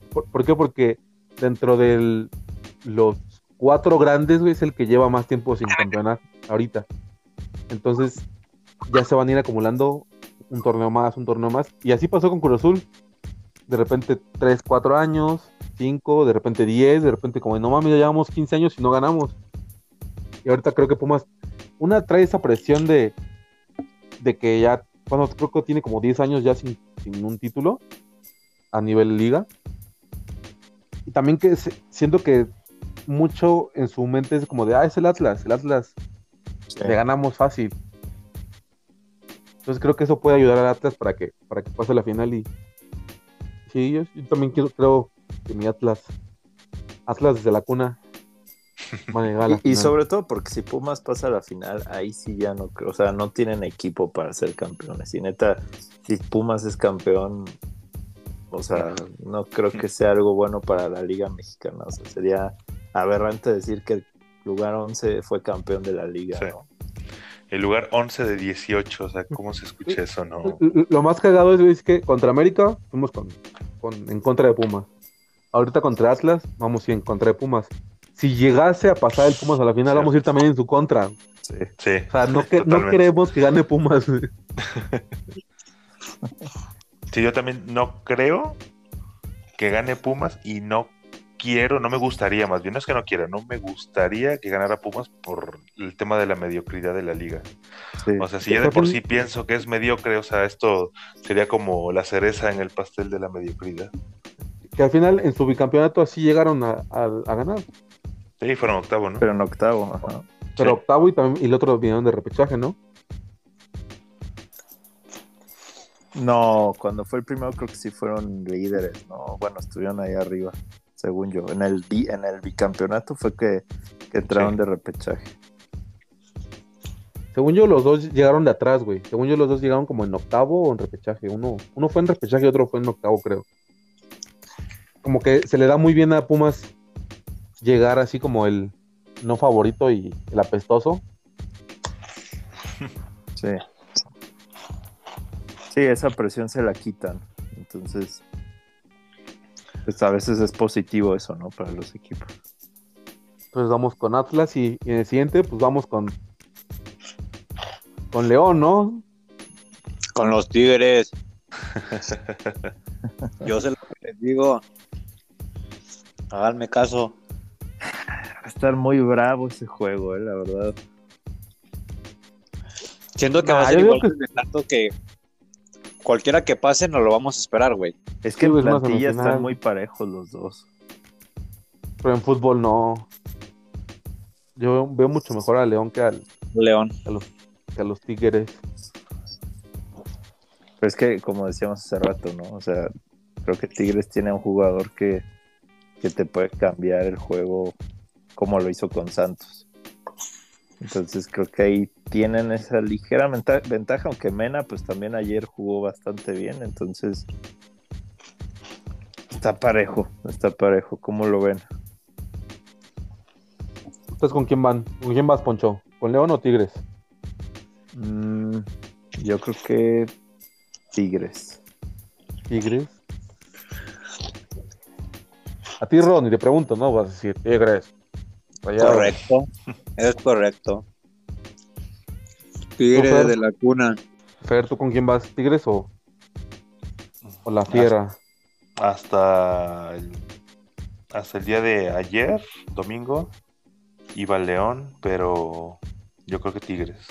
¿Por, por qué? Porque dentro de los cuatro grandes, güey, es el que lleva más tiempo sin campeonar ahorita. Entonces, ya se van a ir acumulando un torneo más, un torneo más. Y así pasó con Cruz Azul. De repente, tres, cuatro años, cinco, de repente diez, de repente como, no mames, ya llevamos 15 años y no ganamos. Y ahorita creo que Pumas, una trae esa presión de, de que ya, bueno, creo que tiene como 10 años ya sin, sin un título a nivel liga. Y también que se- siento que mucho en su mente es como de, ah, es el Atlas, el Atlas, Sí. le ganamos fácil. Entonces creo que eso puede ayudar al Atlas para que, para que pase la final y sí, yo, yo también quiero, creo que mi Atlas, Atlas desde la cuna, Y, sobre todo porque si Pumas pasa a la final, ahí sí ya no creo, o sea, no tienen equipo para ser campeones. Y neta, si Pumas es campeón, o sea, no creo que sea algo bueno para la Liga Mexicana. O sea, sería aberrante decir que el lugar 11 fue campeón de la liga, Sí. ¿no? El lugar 11 de 18, o sea, ¿cómo se escucha eso? No. Lo más cagado es, es que contra América fuimos con, con- en contra de Pumas. Ahorita contra Atlas vamos en contra de Pumas. Si llegase a pasar el Pumas a la final, Sí. vamos a ir también en su contra. O Sí. Sí, sea, no, que, no queremos que gane Pumas. *laughs* sí, yo también no creo que gane Pumas y no quiero, no me gustaría más bien, no es que no quiera, no me gustaría que ganara Pumas por el tema de la mediocridad de la liga. Sí. O sea, si ya de por sí pienso que es mediocre, o sea, esto sería como la cereza en el pastel de la mediocridad. Que al final en su bicampeonato así llegaron a, a- a ganar. Sí, fueron octavo, ¿no? Pero en octavo, ajá. Pero Sí. octavo y, también, y el otro vinieron de repechaje, ¿no? No, cuando fue el primero creo que sí fueron líderes, no, bueno, estuvieron ahí arriba, según yo. En el bi- en el bicampeonato fue que, que entraron Sí. de repechaje. Según yo, los dos llegaron de atrás, güey. Según yo, los dos llegaron como en octavo o en repechaje. Uno, uno fue en repechaje y otro fue en octavo, creo. Como que se le da muy bien a Pumas llegar así como el no favorito y el apestoso. Sí. Sí, esa presión se la quitan. Entonces, pues a veces es positivo eso, ¿no? Para los equipos. Entonces vamos con Atlas y, y en el siguiente, pues vamos con con León, ¿no? Con los Tigres. *laughs* Yo sé lo que les digo. Háganme caso. Va a estar muy bravo ese juego, eh, la verdad. Siento que Nah, va a ser yo digo igual de tanto que cualquiera que pase no lo vamos a esperar, güey. Es Sí, que en es una plantilla están muy parejos los dos. Pero en fútbol no. Yo veo mucho mejor a León que, al- León. que a los Tigres. Pero es que, como decíamos hace rato, ¿no? O sea, creo que Tigres tiene un jugador que, que te puede cambiar el juego como lo hizo con Santos. Entonces creo que ahí tienen esa ligera venta- ventaja, aunque Mena pues también ayer jugó bastante bien, entonces está parejo, está parejo, ¿cómo lo ven? ¿Ustedes con quién van? ¿Con quién vas, Poncho? ¿Con León o Tigres? Mm, yo creo que Tigres. Tigres. A ti, Ron, y te pregunto, ¿no? Vas a decir Tigres. Rayados. Correcto. Es correcto. Tigre Fer. de la cuna. Fer, ¿tú con quién vas? ¿Tigres o, o la Fiera? Hasta el, hasta el día de ayer, domingo, iba León, pero yo creo que Tigres.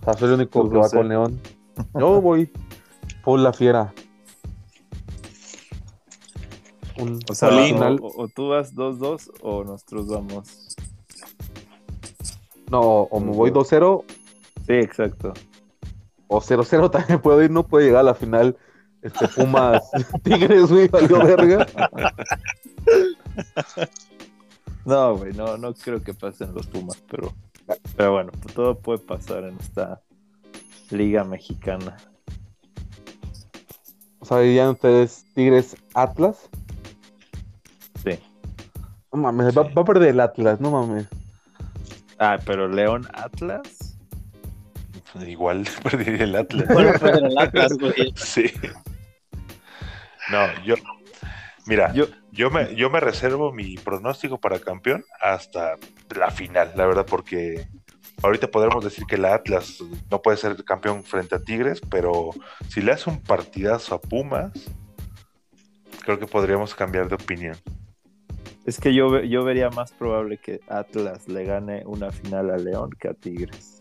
O sea, soy el único Pues que va con León. Yo voy por la Fiera. Un O sea, o, o tú vas 2-2 o nosotros vamos. No, o me voy 2-0 Sí, exacto. o 0-0 *laughs* también puedo ir, no puede llegar a la final. Este Pumas *laughs* *laughs* Tigres, güey, valió verga. No, güey, no, no creo que pasen los Pumas, pero, pero bueno, todo puede pasar en esta liga mexicana. O sea, dirían ustedes Tigres Atlas. No mames, va, va a perder el Atlas, no mames. Ah, pero León Atlas. Igual *laughs* perdería el Atlas. Bueno, pues, en el Atlas, güey. *laughs* Sí. No, yo. Mira, Yo, yo me, yo me reservo mi pronóstico para campeón hasta la final, la verdad, porque ahorita podremos decir que la Atlas no puede ser campeón frente a Tigres, pero si le hace un partidazo a Pumas, creo que podríamos cambiar de opinión. Es que yo, yo vería más probable que Atlas le gane una final a León que a Tigres.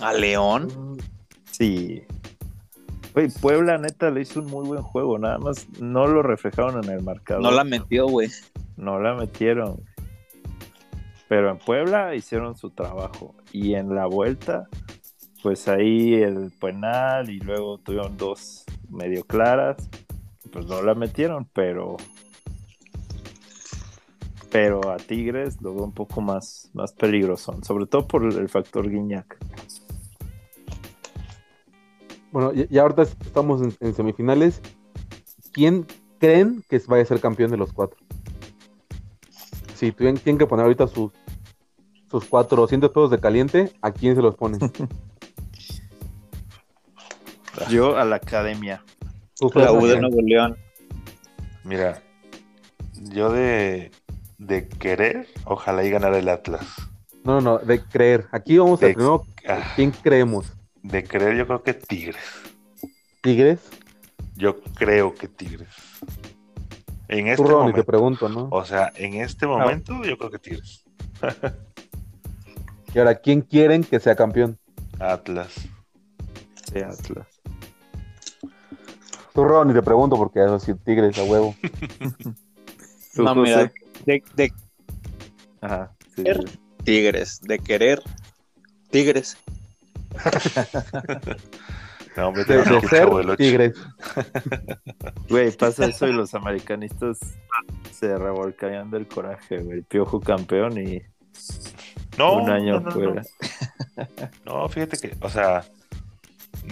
¿A León? Sí. Güey, Puebla neta le hizo un muy buen juego, nada más no lo reflejaron en el marcador. No la metió, güey. No la metieron. Pero en Puebla hicieron su trabajo. Y en la vuelta, pues ahí el penal y luego tuvieron dos medio claras. Pues no la metieron, pero. Pero a Tigres lo veo un poco más, más peligroso. Sobre todo por el factor Guiñac. Bueno, ya, ya ahorita estamos en, en semifinales. ¿Quién creen que vaya a ser campeón de los cuatro? Si tienen que poner ahorita sus, sus 400 pesos de caliente, ¿a quién se los ponen? *laughs* Yo a la academia. La U de Nuevo León. Mira, yo de, de querer, ojalá y ganar el Atlas. No, no, no, de creer. Aquí vamos a primero, Ah, ¿quién creemos? de querer, yo creo que Tigres. ¿Tigres? Yo creo que Tigres. En este Ronnie, te momento. pregunto, ¿no? O sea, en este momento, yo creo que Tigres. Y ahora, ¿quién quieren que sea campeón? Atlas. de Atlas. Tú, Ronnie, te pregunto porque eso sí, Tigres a huevo. *laughs* ¿Tú, No, mira, de, de Ajá, sí, sí. Tigres, de querer Tigres. *laughs* No, hombre, De, de ser. Tigres. *laughs* Güey, pasa eso y los americanistas se revolcarían del coraje, güey. El piojo campeón y No, un año no, no, fuera. No. No, fíjate que, o sea,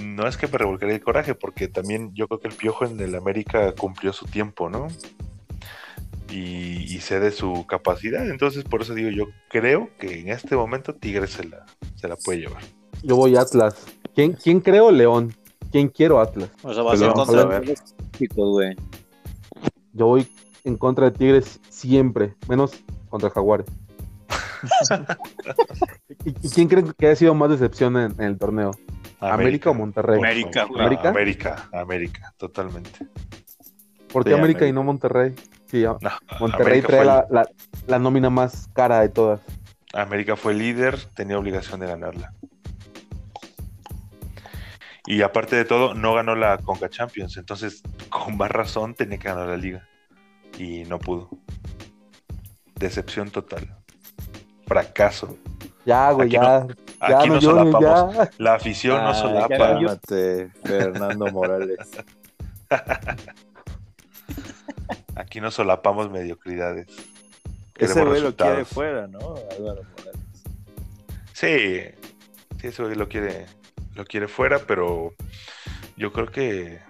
no es que me revolcaría el coraje, porque también yo creo que el Piojo en el América cumplió su tiempo, ¿no? Y, y sé de su capacidad, entonces por eso digo, yo creo que en este momento Tigres se la, se la puede llevar. Yo voy Atlas. ¿Quién, quién creo León? ¿Quién quiero Atlas? O sea, va a ser vamos contra a ver. los chicos, güey. Yo voy en contra de Tigres siempre, menos contra Jaguares. *laughs* ¿Y, y quién creen que ha sido más decepción en, en el torneo? ¿América, o Monterrey? América. ¿América? América, América, totalmente. ¿Por qué Sí, América, y América. no Monterrey? Sí, No, Monterrey América trae fue, la, la- la nómina más cara de todas. América fue líder, tenía obligación de ganarla. Y aparte de todo, no ganó la Conca Champions, entonces con más razón tenía que ganar la liga. Y no pudo. Decepción total. Fracaso. Ya, güey, Aquí ya. Ya Aquí no solapamos. ya. La afición no Ah, solapa. Cálmate, Fernando Morales. *laughs* Aquí no solapamos mediocridades. Ese Queremos güey lo quiere fuera, ¿no? Álvaro Morales. Sí, sí, ese güey lo quiere, lo quiere fuera, pero yo creo que,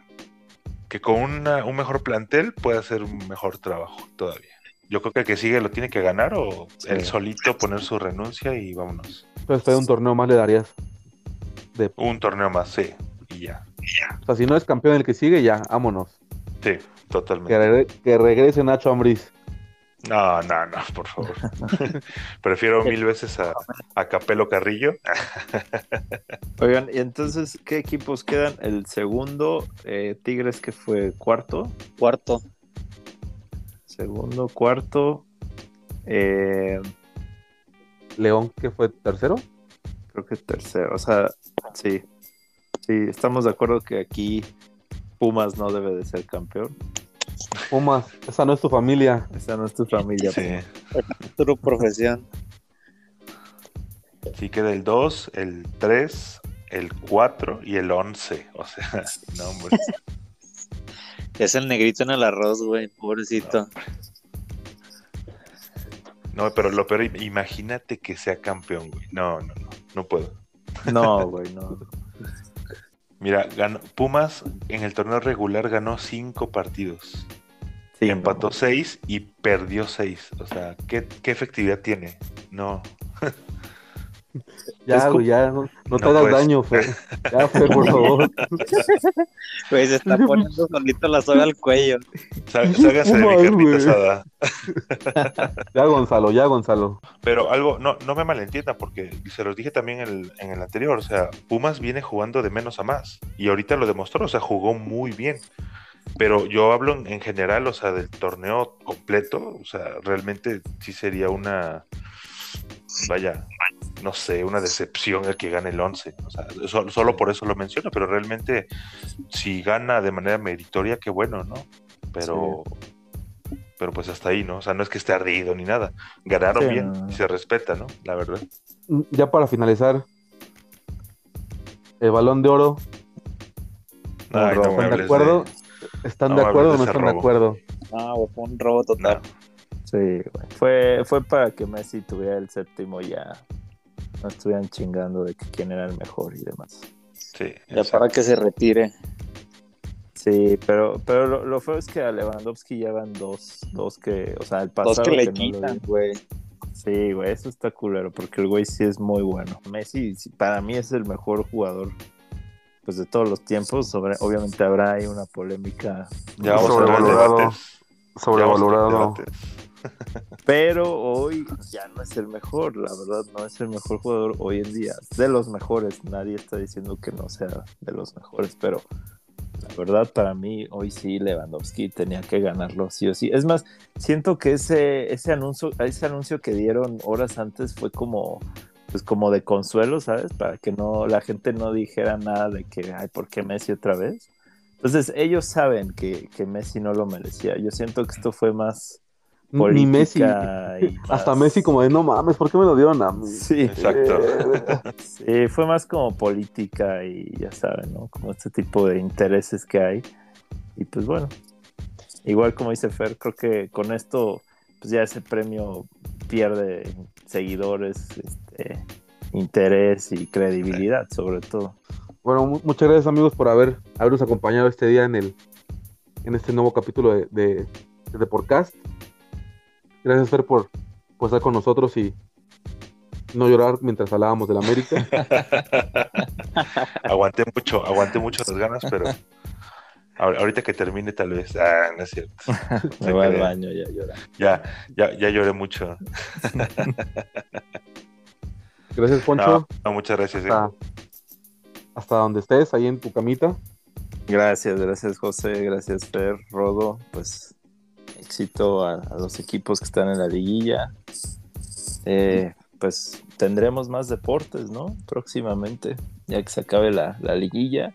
que con una- un mejor plantel puede hacer un mejor trabajo todavía. Yo creo que el que sigue lo tiene que ganar o Sí. él solito poner su renuncia y vámonos. Entonces, fue un torneo más le darías. De, Un torneo más, sí, y ya. o sea, si no es campeón el que sigue, ya, vámonos. Sí, Que, totalmente. que regrese Nacho Ambriz. No, no, no, por favor. *laughs* Prefiero mil veces a, a Capelo Carrillo. *laughs* Oigan, y entonces, ¿qué equipos quedan? El segundo, eh, Tigres, que fue cuarto. Cuarto. Segundo, cuarto. eh, León, que fue tercero. creo que tercero. O sea, sí. Sí, estamos de acuerdo que aquí Pumas no debe de ser campeón. Pumas, esa no es tu familia. Esa no es tu familia. Sí. Tu profesión. Sí, queda el 2, el 3, el 4 y el 11. O sea, *laughs* no, hombre. Es el negrito en el arroz, güey, pobrecito. No, pero lo peor, imagínate que sea campeón, güey. No, no, no, no puedo. No, güey, no. Mira, ganó, Pumas en el torneo regular ganó 5 partidos. Sí, empató no. 6 y perdió 6. O sea, ¿qué, ¿qué efectividad tiene? No. *laughs* Ya, güey, ya, no, no te hagas puedes. daño, Fer. Ya, Fer, por favor. *laughs* Güey, se está poniendo solito la soga al cuello. Sá- Ságase de mi carnita asada. *laughs* Ya, Gonzalo, ya, Gonzalo. Pero algo, no, no me malentiendan, porque se los dije también en el, en el anterior. O sea, Pumas viene jugando de menos a más. Y ahorita lo demostró, o sea, jugó muy bien. Pero yo hablo en, en general, o sea, del torneo completo. O sea, realmente sí sería una. Vaya, no sé, una decepción el que gane el 11. O sea, so- solo por eso lo menciono, pero realmente si gana de manera meritoria, qué bueno, ¿no? Pero. Pero pues hasta ahí, ¿no? O sea, no es que esté ardido ni nada. Ganaron Sí, bien no. y se respeta, ¿no? La verdad. Ya para finalizar, el balón de oro, Ay, no me ¿están de acuerdo? ¿Están no de acuerdo o no están de acuerdo? No, fue un robo No, total. Sí, güey. Fue, fue para que Messi tuviera el séptimo ya no estuvieran chingando de que quién era el mejor y demás. sí. Ya exacto. para que se retire. Sí, pero, pero lo, lo feo es que a Lewandowski ya van dos, dos que, o sea, el pasado Dos que le quitan, güey. Sí, güey, eso está culero, porque el güey sí es muy bueno. Messi, para mí es el mejor jugador pues de todos los tiempos. Sobre, obviamente habrá ahí una polémica, Ya vamos a Sobrevalorado. debates. Ya Sobrevalorado. Pero hoy ya no es el mejor, la verdad, no es el mejor jugador hoy en día. De los mejores, nadie está diciendo que no sea de los mejores, pero la verdad para mí hoy sí Lewandowski tenía que ganarlo sí o sí. Es más, siento que ese, ese anuncio, ese anuncio que dieron horas antes fue como pues como de consuelo, ¿sabes? Para que no la gente no dijera nada de que ay, ¿por qué Messi otra vez? Entonces, ellos saben que, que Messi no lo merecía. Yo siento que esto fue más Ni Messi. política y *laughs* Hasta Messi como de, no mames, ¿por qué me lo dieron a mí? Sí, Exacto. Eh, *laughs* sí, fue más como política y ya saben, ¿no? Como este tipo de intereses que hay. Y pues bueno, igual como dice Fer, creo que con esto, pues ya ese premio pierde seguidores, este, interés y credibilidad, sobre todo. Bueno, mu- muchas gracias amigos por haber habernos acompañado este día en el en este nuevo capítulo de, de, de Podcast. Gracias Fer por, por estar con nosotros y no llorar mientras hablábamos del América. *laughs* aguanté mucho, aguanté mucho las ganas, pero ahor- ahorita que termine tal vez. Ah, no es cierto. *laughs* Me Se voy al baño ya llora. Ya, ya, ya lloré mucho. *laughs* Gracias Poncho. No, no, muchas gracias. eh. hasta, hasta donde estés, ahí en tu camita. Gracias, gracias José, gracias Fer, Rodo, pues éxito a, a los equipos que están en la liguilla. Eh, pues tendremos más deportes, ¿no? Próximamente, ya que se acabe la, la liguilla.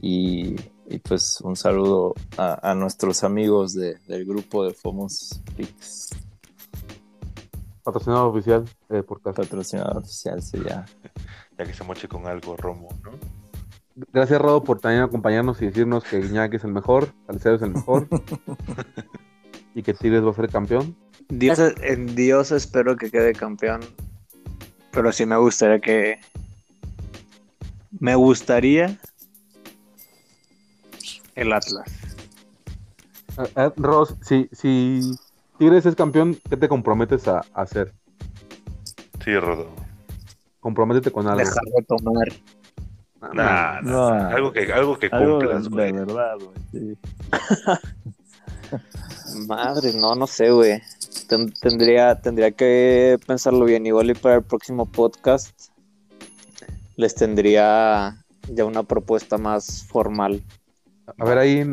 Y, y, pues un saludo a, a nuestros amigos de- del grupo de Fomos Pix, Patrocinador oficial de Podcast. patrocinador oficial, sí, ya. *laughs* Ya que se moche con algo, Romo, ¿no? Gracias Rodo por también acompañarnos y decirnos que Iñaki es el mejor, Salcedo es el mejor *laughs* y que Tigres va a ser campeón. Dios, en Dios espero que quede campeón. Pero sí me gustaría que. Me gustaría. El Atlas. Eh, eh, Ros, si, si Tigres es campeón, ¿qué te comprometes a, a hacer? Sí, Rodo. Comprométete con algo. Dejar de tomar. Ah, Nah, No. nah, algo que, algo que Algo de, cumplas, de güey. verdad, güey. sí. *laughs* Madre, no, no sé, güey. Ten- tendría, tendría que pensarlo bien. Igual y para el próximo podcast les tendría ya una propuesta más formal. A ver, ahí,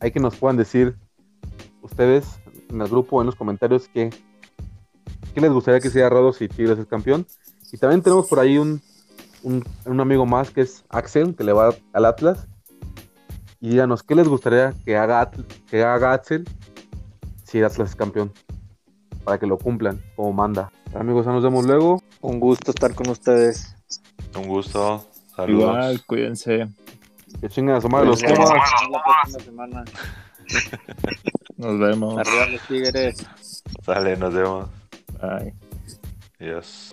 ahí que nos puedan decir ustedes en el grupo o en los comentarios qué, qué les gustaría que sea Rodo si Tigres es campeón. Y también tenemos por ahí un, un, un amigo más que es Axel, que le va al Atlas. y díganos qué les gustaría que haga, Atl- que haga Axel si Atlas es campeón. Para que lo cumplan como manda. Amigos, ya nos vemos luego. Un gusto estar con ustedes. Un gusto. Saludos. Igual, cuídense. Que chinguen a su madre los Pumas. Nos vemos. Arriba los Tigres. Sale, nos vemos. Bye. Adiós.